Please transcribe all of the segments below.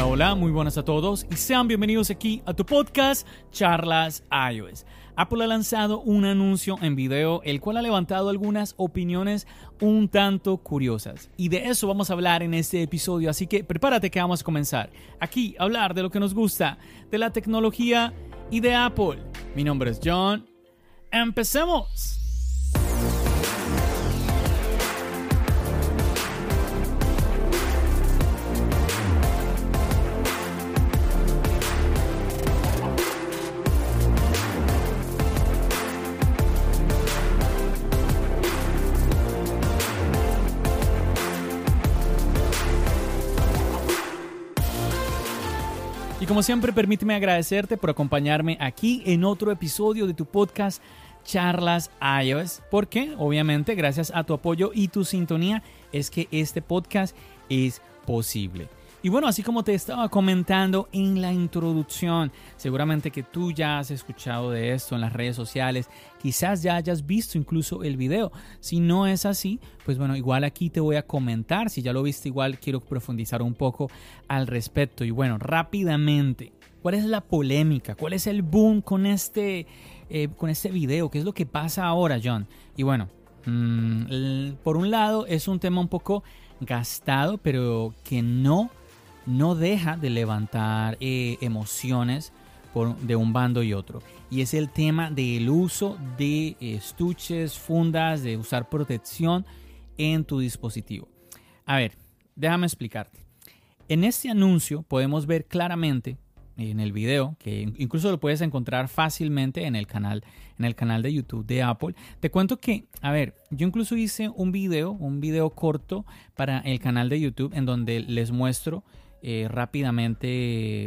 Hola, muy buenas a todos y sean bienvenidos aquí a tu podcast Charlas iOS. Apple ha lanzado un anuncio en video el cual ha levantado algunas opiniones un tanto curiosas y de eso vamos a hablar en este episodio, así que prepárate que vamos a comenzar aquí a hablar de lo que nos gusta, de la tecnología y de Apple. Mi nombre es John. ¡Empecemos! Como siempre, permíteme agradecerte por acompañarme aquí en otro episodio de tu podcast Charlas iOS, porque obviamente gracias a tu apoyo y tu sintonía es que este podcast es posible. Y bueno, así como te estaba comentando en la introducción, seguramente que tú ya has escuchado de esto en las redes sociales, quizás ya hayas visto incluso el video. Si no es así, pues bueno, igual aquí te voy a comentar. Si ya lo viste, igual quiero profundizar un poco al respecto. Y bueno, rápidamente, ¿cuál es la polémica? ¿Cuál es el boom con este, eh, con este video? ¿Qué es lo que pasa ahora, John? Y bueno, mm, por un lado es un tema un poco gastado, pero que no no deja de levantar eh, emociones de un bando y otro. Y es el tema del uso de estuches, fundas, de usar protección en tu dispositivo. A ver, déjame explicarte. En este anuncio podemos ver claramente en el video, que incluso lo puedes encontrar fácilmente en el canal, en el canal de YouTube de Apple. Te cuento que, a ver, yo incluso hice un video, un video corto para el canal de YouTube en donde les muestro eh, rápidamente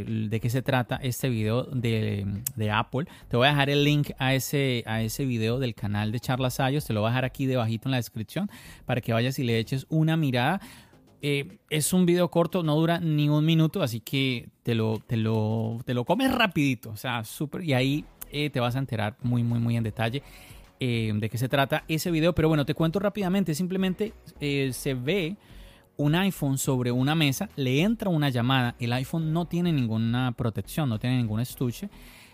de qué se trata este video de, Apple. Te voy a dejar el link a ese, a ese video del canal de Charlas Ayos. Te lo voy a dejar aquí debajito en la descripción para que vayas y le eches una mirada. Eh, es un video corto, no dura ni un minuto, así que te lo, te lo, te lo comes rapidito. O sea, súper. Y ahí eh, te vas a enterar muy, muy, muy en detalle. de qué se trata ese video, pero bueno, te cuento rápidamente, simplemente se ve un iPhone sobre una mesa, le entra una llamada, el iPhone no tiene ninguna protección, no tiene ningún estuche,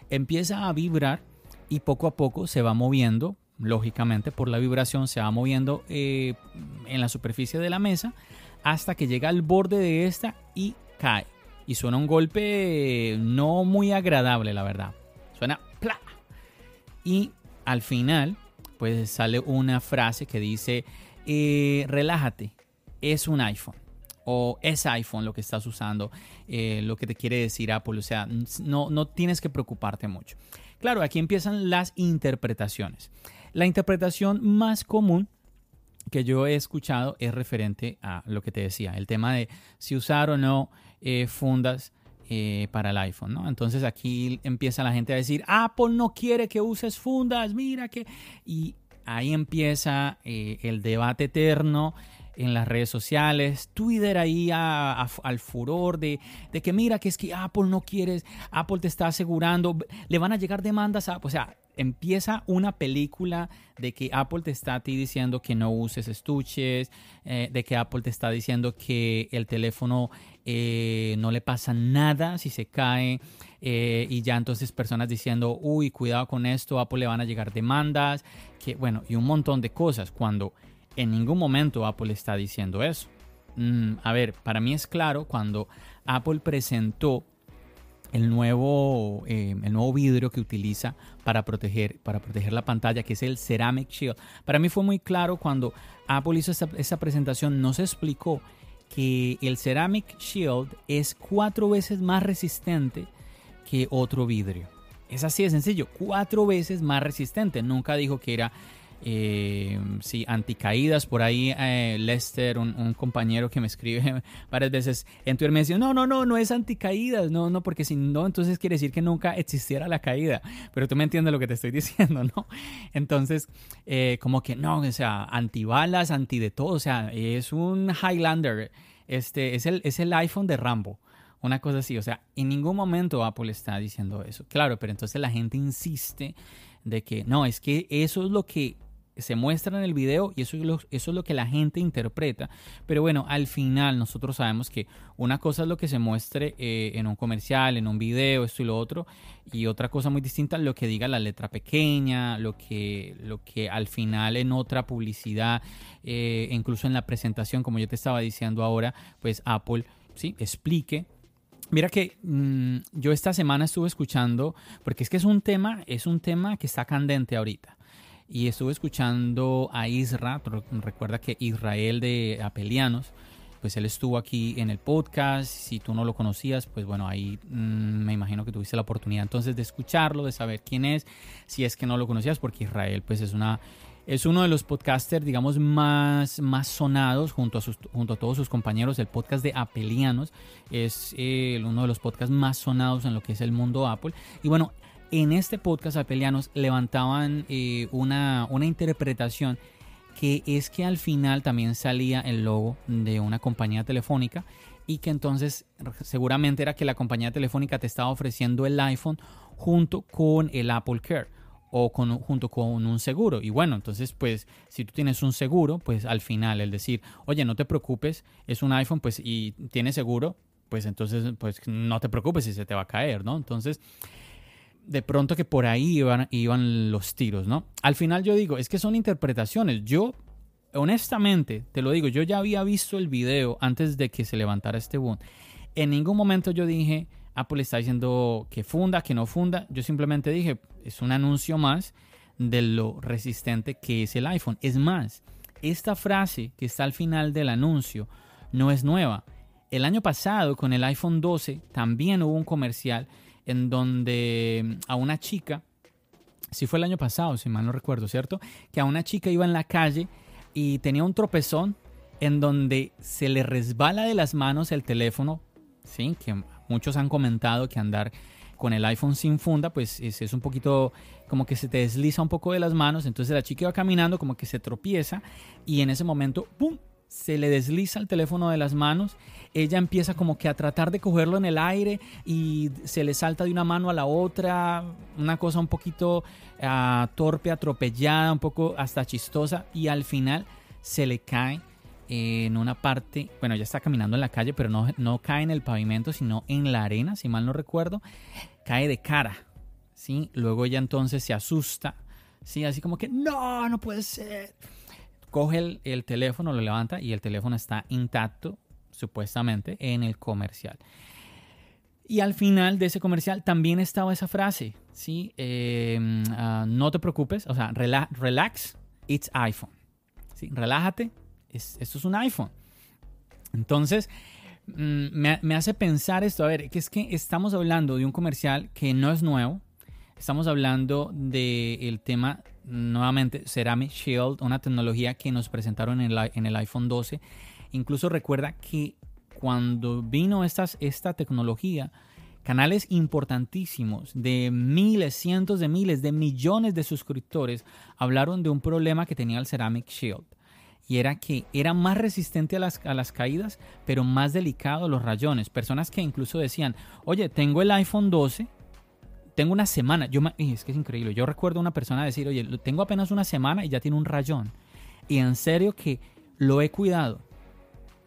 empieza a vibrar y poco a poco se va moviendo, lógicamente por la vibración se va moviendo eh, en la superficie de la mesa hasta que llega al borde de esta y cae. Y suena un golpe no muy agradable, la verdad. Suena ¡pla! Y al final, pues sale una frase que dice, eh, relájate, es un iPhone o es iPhone lo que estás usando, eh, lo que te quiere decir Apple. O sea, no, no tienes que preocuparte mucho. Claro, aquí empiezan las interpretaciones. La interpretación más común que yo he escuchado es referente a lo que te decía, el tema de si usar o no eh, fundas eh, para el iPhone, ¿no? Entonces aquí empieza la gente a decir, Apple no quiere que uses fundas, mira que... Y ahí empieza el debate eterno en las redes sociales, Twitter ahí al furor de, que mira que es que Apple no quieres, Apple te está asegurando, le van a llegar demandas a, o sea, empieza una película de que Apple te está a ti diciendo que no uses estuches, eh, de que Apple te está diciendo que el teléfono eh, no le pasa nada si se cae eh, y ya entonces personas diciendo, uy, cuidado con esto, Apple le van a llegar demandas, que bueno, y un montón de cosas. Cuando en ningún momento Apple está diciendo eso. Mm, a ver, para mí es claro cuando Apple presentó el nuevo, eh, el nuevo vidrio que utiliza para proteger, para proteger la pantalla, que es el Ceramic Shield. Para mí fue muy claro cuando Apple hizo esa, presentación, nos explicó que el Ceramic Shield es cuatro veces más resistente que otro vidrio. Es así de sencillo, cuatro veces más resistente. Nunca dijo que era eh, sí, anticaídas. Por ahí eh, Lester, un, compañero que me escribe varias veces en Twitter, me dice, no, no, no, no es anticaídas, no, no, porque si no, entonces quiere decir que nunca existiera la caída. Pero tú me entiendes lo que te estoy diciendo, ¿no? Entonces, eh, como que no, o sea, antibalas, anti de todo, o sea, es un Highlander, este, es el, es el iPhone de Rambo. Una cosa así, o sea, en ningún momento Apple está diciendo eso. Claro, pero entonces la gente insiste de que no, es que eso es lo que se muestra en el video y eso es, lo, eso es lo que la gente interpreta. Pero bueno, al final nosotros sabemos que una cosa es lo que se muestre eh, en un comercial, en un video, esto y lo otro, y otra cosa muy distinta lo que diga la letra pequeña, lo que, lo que al final en otra publicidad, eh, incluso en la presentación, como yo te estaba diciendo ahora, pues Apple sí explique Mira que mm, yo esta semana estuve escuchando, porque es que es un tema, es un tema que está candente ahorita y estuve escuchando a Isra, recuerda que Israel de Apelianos, pues él estuvo aquí en el podcast, si tú no lo conocías, pues bueno, ahí mm, me imagino que tuviste la oportunidad entonces de escucharlo, de saber quién es, si es que no lo conocías, porque Israel pues es una... Es uno de los podcasters, digamos, más, más sonados junto a, sus, junto a todos sus compañeros. El podcast de Apelianos es eh, uno de los podcasts más sonados en lo que es el mundo Apple. Y bueno, en este podcast apelianos levantaban eh, una, una interpretación que es que al final también salía el logo de una compañía telefónica y que entonces seguramente era que la compañía telefónica te estaba ofreciendo el iPhone junto con el Apple Care o con, junto con un seguro. Y bueno, entonces pues si tú tienes un seguro, pues al final el decir, oye, no te preocupes, es un iPhone pues y tiene seguro, pues entonces pues no te preocupes si se te va a caer, ¿no? Entonces de pronto que por ahí iban, iban los tiros, ¿no? Al final yo digo, es que son interpretaciones. Yo, honestamente, te lo digo, yo ya había visto el video antes de que se levantara este boom. En ningún momento yo dije, Apple está diciendo que funda, que no funda. Yo simplemente dije, es un anuncio más de lo resistente que es el iPhone. Es más, esta frase que está al final del anuncio no es nueva. El año pasado con el iPhone 12 también hubo un comercial en donde mm, a una chica, si fue el año pasado, si mal no recuerdo, ¿cierto? Que a una chica iba en la calle y tenía un tropezón en donde se le resbala de las manos el teléfono, ¿sí? Que muchos han comentado que andar con el iPhone sin funda, pues es, es, un poquito como que se te desliza un poco de las manos. Entonces la chica iba caminando como que se tropieza y en ese momento, ¡pum! Se le desliza el teléfono de las manos, ella empieza como que a tratar de cogerlo en el aire y se le salta de una mano a la otra, una cosa un poquito ah, torpe, atropellada, un poco hasta chistosa y al final se le cae en una parte, bueno, ya está caminando en la calle, pero no, no cae en el pavimento, sino en la arena, si mal no recuerdo, cae de cara, ¿sí? Luego ella entonces se asusta, ¿sí? Así como que, no, no puede ser coge el, teléfono, lo levanta y el teléfono está intacto, supuestamente, en el comercial. Y al final de ese comercial también estaba esa frase, ¿sí? Em, ah, no te preocupes, o sea, relax, it's iPhone. ¿sí? Relájate, esto es un iPhone. Entonces, mm, me, me, hace pensar esto, a ver, que es que estamos hablando de un comercial que no es nuevo, estamos hablando del tema nuevamente Ceramic Shield, una tecnología que nos presentaron en el, iPhone 12. Incluso recuerda que cuando vino estas, esta tecnología, canales importantísimos de miles, cientos de miles, de millones de suscriptores hablaron de un problema que tenía el Ceramic Shield. Y era que era más resistente a las, a las caídas, pero más delicado a los rayones. Personas que incluso decían, oye, tengo el iPhone 12 tengo una semana, yo es que es increíble, yo recuerdo a una persona decir, oye, tengo apenas una semana y ya tiene un rayón. Y en serio que lo he cuidado,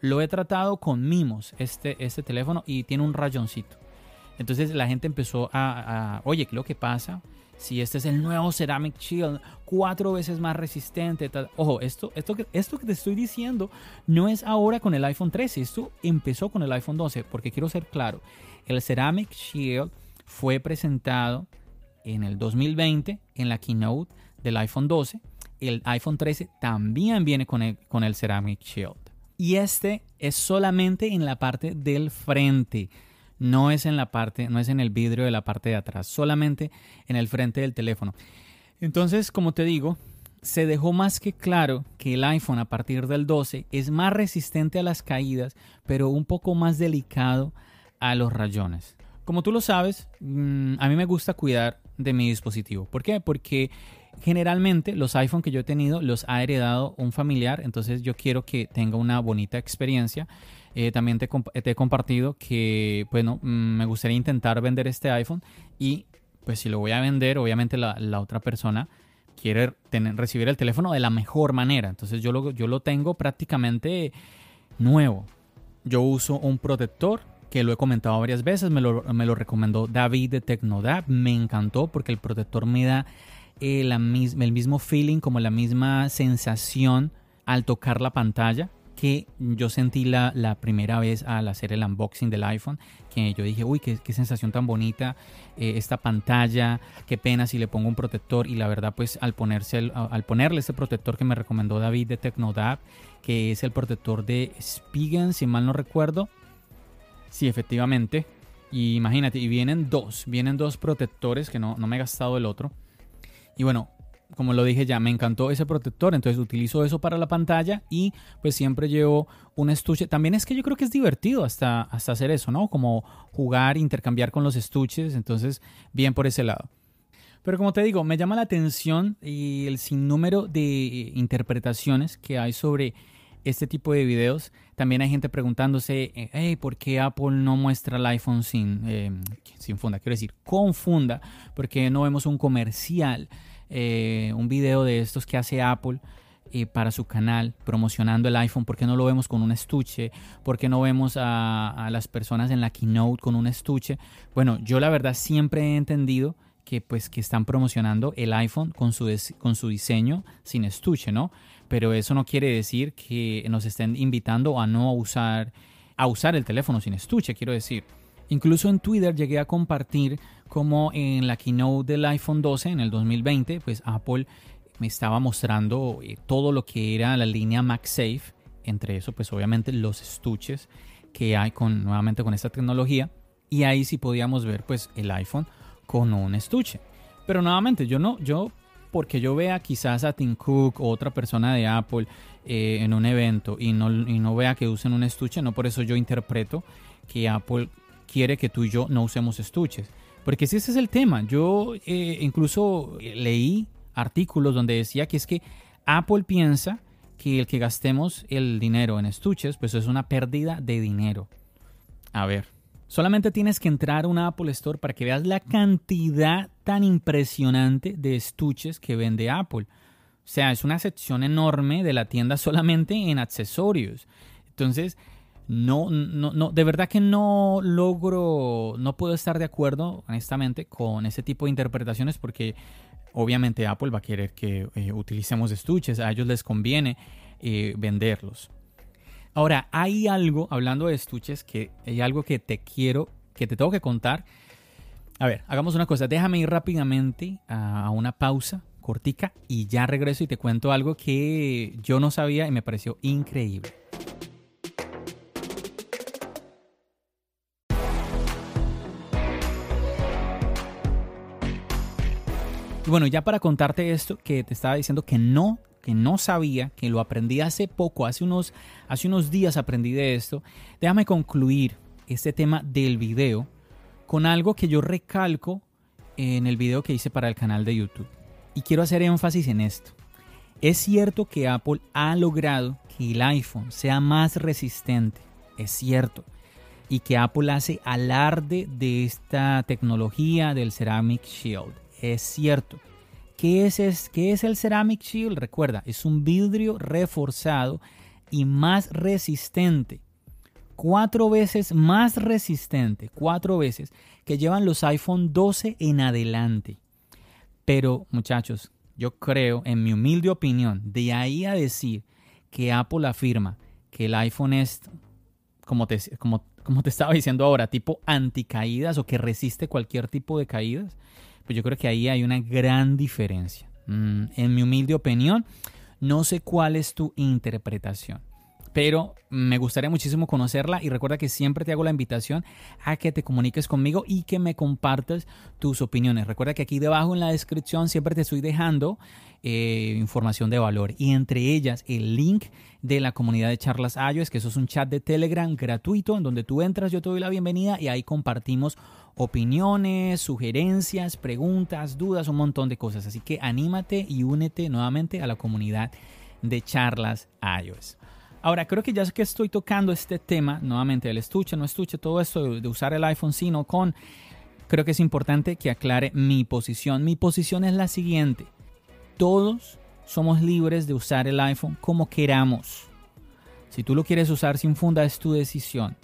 lo he tratado con mimos este, este teléfono y tiene un rayoncito. Entonces la gente empezó a, oye, ¿qué lo que pasa? Si este es el nuevo Ceramic Shield, cuatro veces más resistente. Ojo, esto, esto, esto que te estoy diciendo no es ahora con el iPhone 13, esto empezó con el iPhone 12, porque quiero ser claro, el Ceramic Shield fue presentado en el 2020 en la keynote del iPhone 12. El iPhone 13 también viene con el, con el Ceramic Shield. Y este es solamente en la parte del frente. No es en la parte, no es en el vidrio de la parte de atrás, solamente en el frente del teléfono. Entonces, como te digo, se dejó más que claro que el iPhone a partir del 12 es más resistente a las caídas, pero un poco más delicado a los rayones. Como tú lo sabes, mm, a mí me gusta cuidar de mi dispositivo. ¿Por qué? Porque generalmente los iPhone que yo he tenido los ha heredado un familiar, entonces yo quiero que tenga una bonita experiencia. Eh, también te, he compartido que, bueno, mm, me gustaría intentar vender este iPhone y pues si lo voy a vender, obviamente la, otra persona quiere recibir el teléfono de la mejor manera. Entonces yo lo, yo lo tengo prácticamente nuevo. Yo uso un protector que lo he comentado varias veces, me lo, me lo recomendó David de Tecnodab, me encantó porque el protector me da eh, la el mismo feeling, como la misma sensación al tocar la pantalla que yo sentí la, la, primera vez al hacer el unboxing del iPhone, que yo dije, uy, qué, qué sensación tan bonita eh, esta pantalla, qué pena si le pongo un protector y la verdad pues al, ponerse al ponerle este protector que me recomendó David de Tecnodab, que es el protector de Spigen, si mal no recuerdo, sí, efectivamente, y imagínate, y vienen dos, vienen dos protectores que no, no me he gastado el otro. Y bueno, como lo dije ya, me encantó ese protector, entonces utilizo eso para la pantalla y pues siempre llevo un estuche. También es que yo creo que es divertido hasta, hasta hacer eso, ¿no? Como jugar, intercambiar con los estuches, entonces bien por ese lado. Pero como te digo, me llama la atención y el sinnúmero de interpretaciones que hay sobre este tipo de videos. También hay gente preguntándose, hey, ¿por qué Apple no muestra el iPhone sin, eh, sin funda? Quiero decir, con funda, porque no vemos un comercial eh, un video de estos que hace Apple eh, para su canal promocionando el iPhone, ¿por qué no lo vemos con un estuche? ¿Por qué no vemos a, las personas en la keynote con un estuche? Bueno, yo la verdad siempre he entendido que pues que están promocionando el iPhone con su, con su diseño sin estuche, ¿no? Pero eso no quiere decir que nos estén invitando a no usar a usar el teléfono sin estuche, quiero decir. Incluso en Twitter llegué a compartir como en la keynote del iPhone 12 en el 2020, pues Apple me estaba mostrando eh, todo lo que era la línea MagSafe, entre eso pues obviamente los estuches que hay con nuevamente con esta tecnología y ahí sí podíamos ver pues el iPhone con un estuche. Pero nuevamente yo no yo porque yo vea quizás a Tim Cook o otra persona de Apple eh, en un evento y no, y no vea que usen un estuche, no por eso yo interpreto que Apple quiere que tú y yo no usemos estuches. Porque si ese es el tema, yo eh, incluso leí artículos donde decía que es que Apple piensa que el que gastemos el dinero en estuches, pues es una pérdida de dinero. A ver, solamente tienes que entrar a una Apple Store para que veas la cantidad tan impresionante de estuches que vende Apple. O sea, es una sección enorme de la tienda solamente en accesorios. Entonces, no, no, no, de verdad que no logro, no puedo estar de acuerdo, honestamente, con ese tipo de interpretaciones porque obviamente Apple va a querer que eh, utilicemos estuches, a ellos les conviene eh, venderlos. Ahora, hay algo, hablando de estuches, que hay algo que te quiero, que te tengo que contar. A ver, hagamos una cosa, déjame ir rápidamente a una pausa cortica y ya regreso y te cuento algo que yo no sabía y me pareció increíble. bueno, ya para contarte esto que te estaba diciendo que no, no sabía, que lo aprendí hace poco, hace unos, hace unos días aprendí de esto, déjame concluir este tema del video con algo que yo recalco en el video que hice para el canal de YouTube. Y quiero hacer énfasis en esto. Es cierto que Apple ha logrado que el iPhone sea más resistente. Es cierto. Y que Apple hace alarde de esta tecnología del Ceramic Shield es cierto. ¿Qué es, es el Ceramic Shield? Recuerda, es un vidrio reforzado y más resistente. Cuatro veces más resistente, cuatro veces, que llevan los iPhone 12 en adelante. Pero muchachos, yo creo, en mi humilde opinión, de ahí a decir que Apple afirma que el iPhone es, como te, como, como te estaba diciendo ahora, tipo anticaídas o que resiste cualquier tipo de caídas, pues yo creo que ahí hay una gran diferencia. Mm, en mi humilde opinión, no sé cuál es tu interpretación. Pero me gustaría muchísimo conocerla y recuerda que siempre te hago la invitación a que te comuniques conmigo y que me compartas tus opiniones. Recuerda que aquí debajo en la descripción siempre te estoy dejando eh, información de valor y entre ellas el link de la comunidad de charlas iOS, que eso es un chat de Telegram gratuito en donde tú entras, yo te doy la bienvenida y ahí compartimos opiniones, sugerencias, preguntas, dudas, un montón de cosas. Así que anímate y únete nuevamente a la comunidad de charlas iOS. Ahora, creo que ya que estoy tocando este tema, nuevamente el estuche, no estuche, todo esto de usar el iPhone sino con, creo que es importante que aclare mi posición. Mi posición es la siguiente. Todos somos libres de usar el iPhone como queramos. Si tú lo quieres usar sin funda es tu decisión.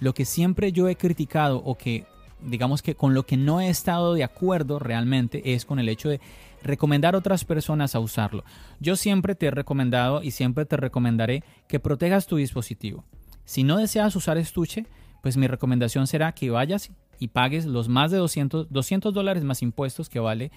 Lo que siempre yo he criticado o que digamos que con lo que no he estado de acuerdo realmente es con el hecho de recomendar a otras personas a usarlo. Yo siempre te he recomendado y siempre te recomendaré que protejas tu dispositivo. Si no deseas usar estuche, pues mi recomendación será que vayas y pagues los más de 200, 200 dólares más impuestos que vale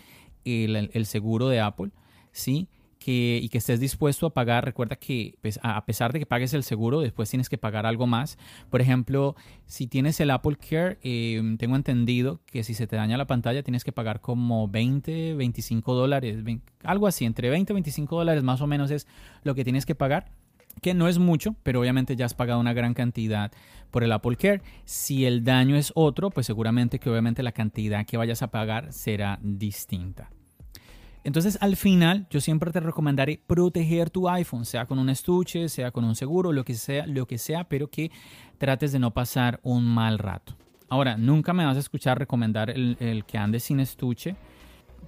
el, el seguro de Apple, ¿sí? Y que estés dispuesto a pagar. Recuerda que pues, a pesar de que pagues el seguro, después tienes que pagar algo más. Por ejemplo, si tienes el Apple Care, em, tengo entendido que si se te daña la pantalla tienes que pagar como 20, 25 dólares, algo así, entre 20 y 25 dólares más o menos es lo que tienes que pagar que no es mucho, pero obviamente ya has pagado una gran cantidad por el Apple Care. Si el daño es otro, pues seguramente que obviamente la cantidad que vayas a pagar será distinta. Entonces, al final, yo siempre te recomendaré proteger tu iPhone, sea con un estuche, sea con un seguro, lo que sea, lo que sea, pero que trates de no pasar un mal rato. Ahora, nunca me vas a escuchar recomendar el, que ande sin estuche,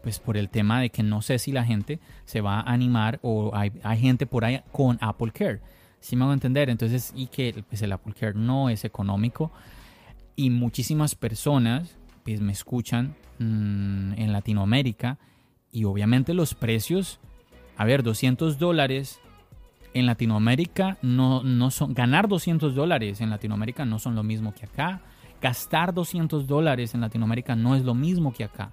pues por el tema de que no sé si la gente se va a animar o hay, gente por ahí con Apple Care. Si me hago entender, entonces, y que pues el Apple Care no es económico y muchísimas personas pues me escuchan mm, en Latinoamérica y obviamente los precios, a ver, 200 dólares en Latinoamérica no, no son, ganar 200 dólares en Latinoamérica no son lo mismo que acá. Gastar 200 dólares en Latinoamérica no es lo mismo que acá.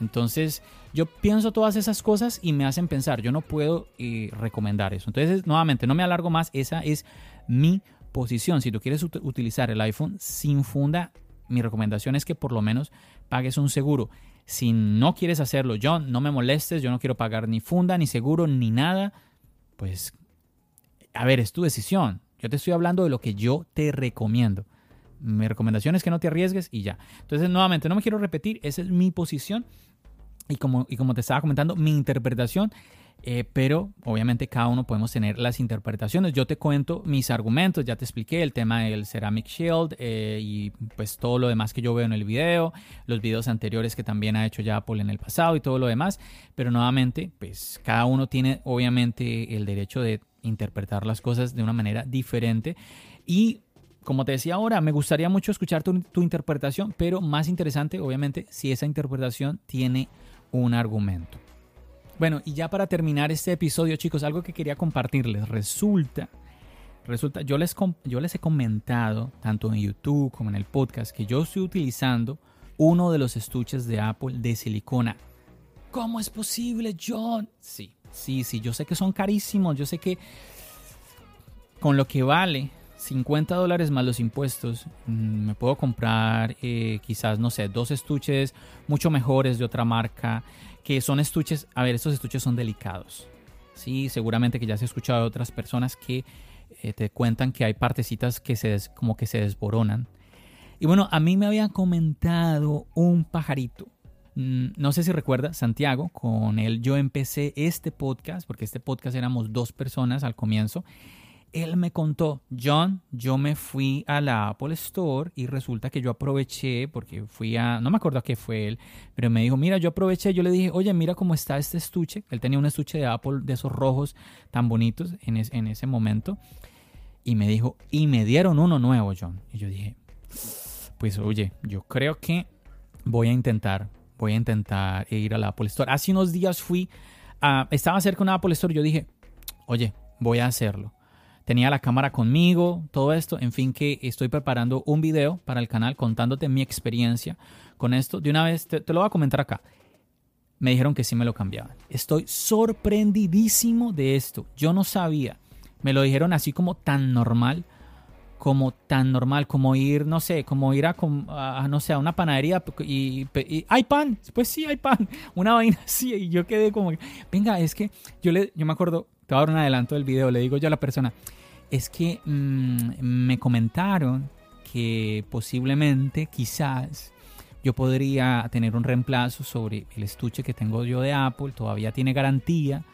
Entonces, yo pienso todas esas cosas y me hacen pensar, yo no puedo eh, recomendar eso. Entonces, nuevamente, no me alargo más, esa es mi posición. Si tú quieres utilizar el iPhone sin funda, mi recomendación es que por lo menos pagues un seguro. Si no quieres hacerlo, John, no me molestes, yo no quiero pagar ni funda, ni seguro, ni nada, pues, a ver, es tu decisión. Yo te estoy hablando de lo que yo te recomiendo. Mi recomendación es que no te arriesgues y ya. Entonces, nuevamente, no me quiero repetir, esa es mi posición. Y como, y como te estaba comentando, mi interpretación eh, pero obviamente cada uno podemos tener las interpretaciones. Yo te cuento mis argumentos, ya te expliqué el tema del Ceramic Shield eh, y pues todo lo demás que yo veo en el video, los videos anteriores que también ha hecho ya Apple en el pasado y todo lo demás, pero nuevamente pues cada uno tiene obviamente el derecho de interpretar las cosas de una manera diferente y como te decía ahora, me gustaría mucho escuchar tu, tu interpretación, pero más interesante obviamente si esa interpretación tiene un argumento. Bueno, y ya para terminar este episodio, chicos, algo que quería compartirles. Resulta, resulta, yo les, yo les he comentado, tanto en YouTube como en el podcast, que yo estoy utilizando uno de los estuches de Apple de silicona. ¿Cómo es posible, John? Sí, sí, sí, yo sé que son carísimos, yo sé que con lo que vale 50 dólares más los impuestos, mm, me puedo comprar eh, quizás, no sé, dos estuches mucho mejores de otra marca que son estuches, a ver, estos estuches son delicados. Sí, seguramente que ya se ha escuchado otras personas que eh, te cuentan que hay partecitas que se como que se desboronan. Y bueno, a mí me había comentado un pajarito. Mm, no sé si recuerda, Santiago, con él yo empecé este podcast, porque este podcast éramos dos personas al comienzo él me contó, John, yo me fui a la Apple Store y resulta que yo aproveché, porque fui a, no me acuerdo a qué fue él, pero me dijo, mira, yo aproveché, yo le dije, oye, mira cómo está este estuche. Él tenía un estuche de Apple de esos rojos tan bonitos en, en ese momento. Y me dijo, y me dieron uno nuevo, John. Y yo dije, pues oye, yo creo que voy a intentar, voy a intentar ir a la Apple Store. Hace unos días fui, a, estaba cerca de una Apple Store yo dije, oye, voy a hacerlo tenía la cámara conmigo, todo esto, en fin, que estoy preparando un video para el canal contándote mi experiencia con esto. De una vez, te, lo voy a comentar acá. Me dijeron que sí me lo cambiaban. Estoy sorprendidísimo de esto. Yo no sabía. Me lo dijeron así como tan normal, como tan normal, como ir, no sé, como ir a, no sé, a una panadería y, ¿hay pan? Pues sí, hay pan. Una vaina así y yo quedé como, venga, es que yo, le, yo me acuerdo, te voy a dar un adelanto del video, le digo yo a la persona, es que mm, me comentaron que posiblemente, quizás, yo podría tener un reemplazo sobre el estuche que tengo yo de Apple, todavía tiene garantía.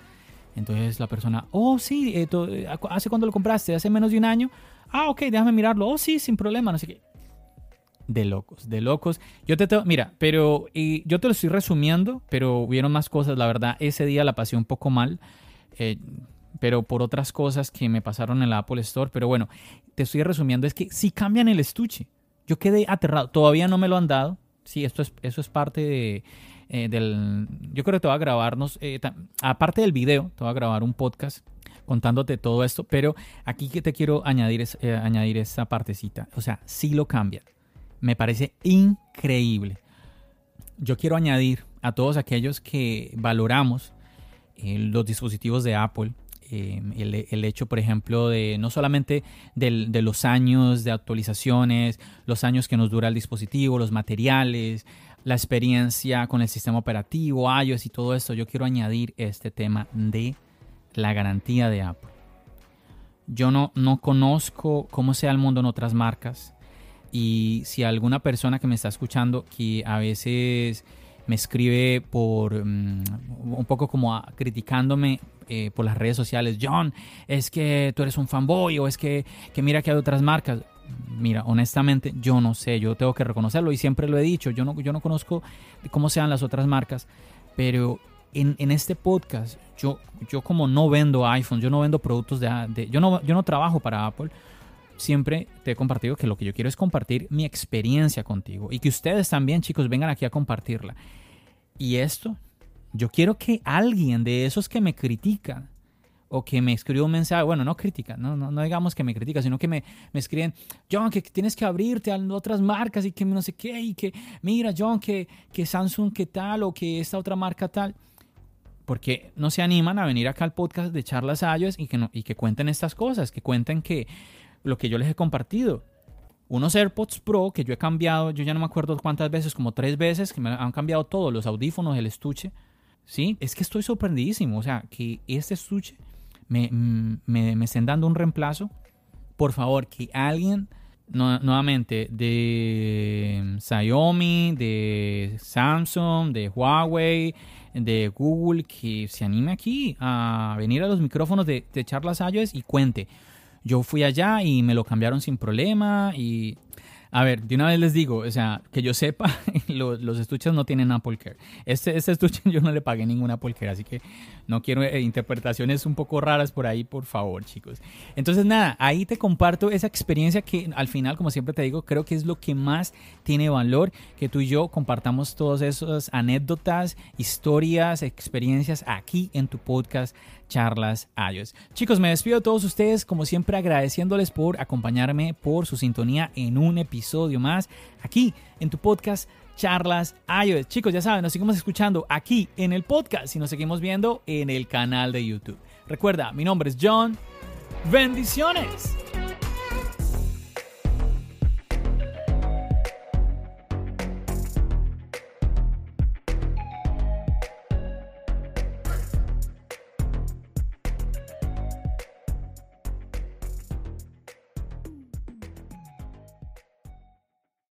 Entonces la persona, oh sí, eh, eh, ¿hace cuándo lo compraste? ¿Hace menos de un año? Ah, ok, déjame mirarlo. Oh sí, sin problema, no sé qué. De locos, de locos. Yo te, mira, pero y yo te lo estoy resumiendo, pero hubieron más cosas. La verdad, ese día la pasé un poco mal. Eh, pero por otras cosas que me pasaron en la Apple Store. Pero bueno, te estoy resumiendo, es que si cambian el estuche. Yo quedé aterrado, todavía no me lo han dado. Sí, esto es, eso es parte de, eh, del... Yo creo que te voy a grabarnos, eh, aparte del video, te voy a grabar un podcast contándote todo esto, pero aquí que te quiero añadir, es, añadir esta partecita. O sea, si lo cambian. Me parece increíble. Yo quiero añadir a todos aquellos que valoramos los dispositivos de Apple, Em, el, hecho, por ejemplo, de no solamente de los años de actualizaciones, los años que nos dura el dispositivo, los materiales, la experiencia con el sistema operativo, iOS y todo esto, yo quiero añadir este tema de la garantía de Apple. Yo no, no conozco cómo sea el mundo en otras marcas y si alguna persona que me está escuchando que a veces me escribe por mm, un poco como criticándome eh, por las redes sociales, John, es que tú eres un fanboy o es que, mira que hay otras marcas. Mira, honestamente, yo no sé, yo tengo que reconocerlo y siempre lo he dicho, yo no, yo no conozco cómo sean las otras marcas, pero en, este podcast, yo, yo como no vendo iPhone, yo no vendo productos de, yo, no, yo no trabajo para Apple, siempre te he compartido que lo que yo quiero es compartir mi experiencia contigo y que ustedes también, chicos, vengan aquí a compartirla. Y esto yo quiero que alguien de esos que me critican o que me escribe un mensaje, bueno, no critica, no, no, no digamos que me critica, sino que me, me escriben, John, que tienes que abrirte a otras marcas y que no sé qué, y que mira, John, que, que Samsung qué tal o que esta otra marca tal. Porque no se animan a venir acá al podcast de charlas iOS y que, no, y que cuenten estas cosas, que cuenten que lo que yo les he compartido. Unos AirPods Pro que yo he cambiado, yo ya no me acuerdo cuántas veces, como tres veces, que me han cambiado todos, los audífonos, el estuche ¿sí? Es que estoy sorprendidísimo, o sea, que este estuche me, me, estén dando un reemplazo. Por favor, que alguien nuevamente de Xiaomi, de Samsung, de Huawei, de Google, que se anime aquí a venir a los micrófonos de, de charlas iOS y cuente. Yo fui allá y me lo cambiaron sin problema y a ver, de una vez les digo, o sea, que yo sepa, los, estuches no tienen Apple Care. Este, este estuche yo no le pagué ningún Apple Care, así que no quiero eh, interpretaciones un poco raras por ahí, por favor, chicos. Entonces, nada, ahí te comparto esa experiencia que al final, como siempre te digo, creo que es lo que más tiene valor, que tú y yo compartamos todas esas anécdotas, historias, experiencias aquí en tu podcast charlas iOS. Chicos, me despido de todos ustedes, como siempre agradeciéndoles por acompañarme, por su sintonía en un episodio más aquí en tu podcast charlas iOS. Chicos, ya saben, nos seguimos escuchando aquí en el podcast y nos seguimos viendo en el canal de YouTube. Recuerda, mi nombre es John. Bendiciones.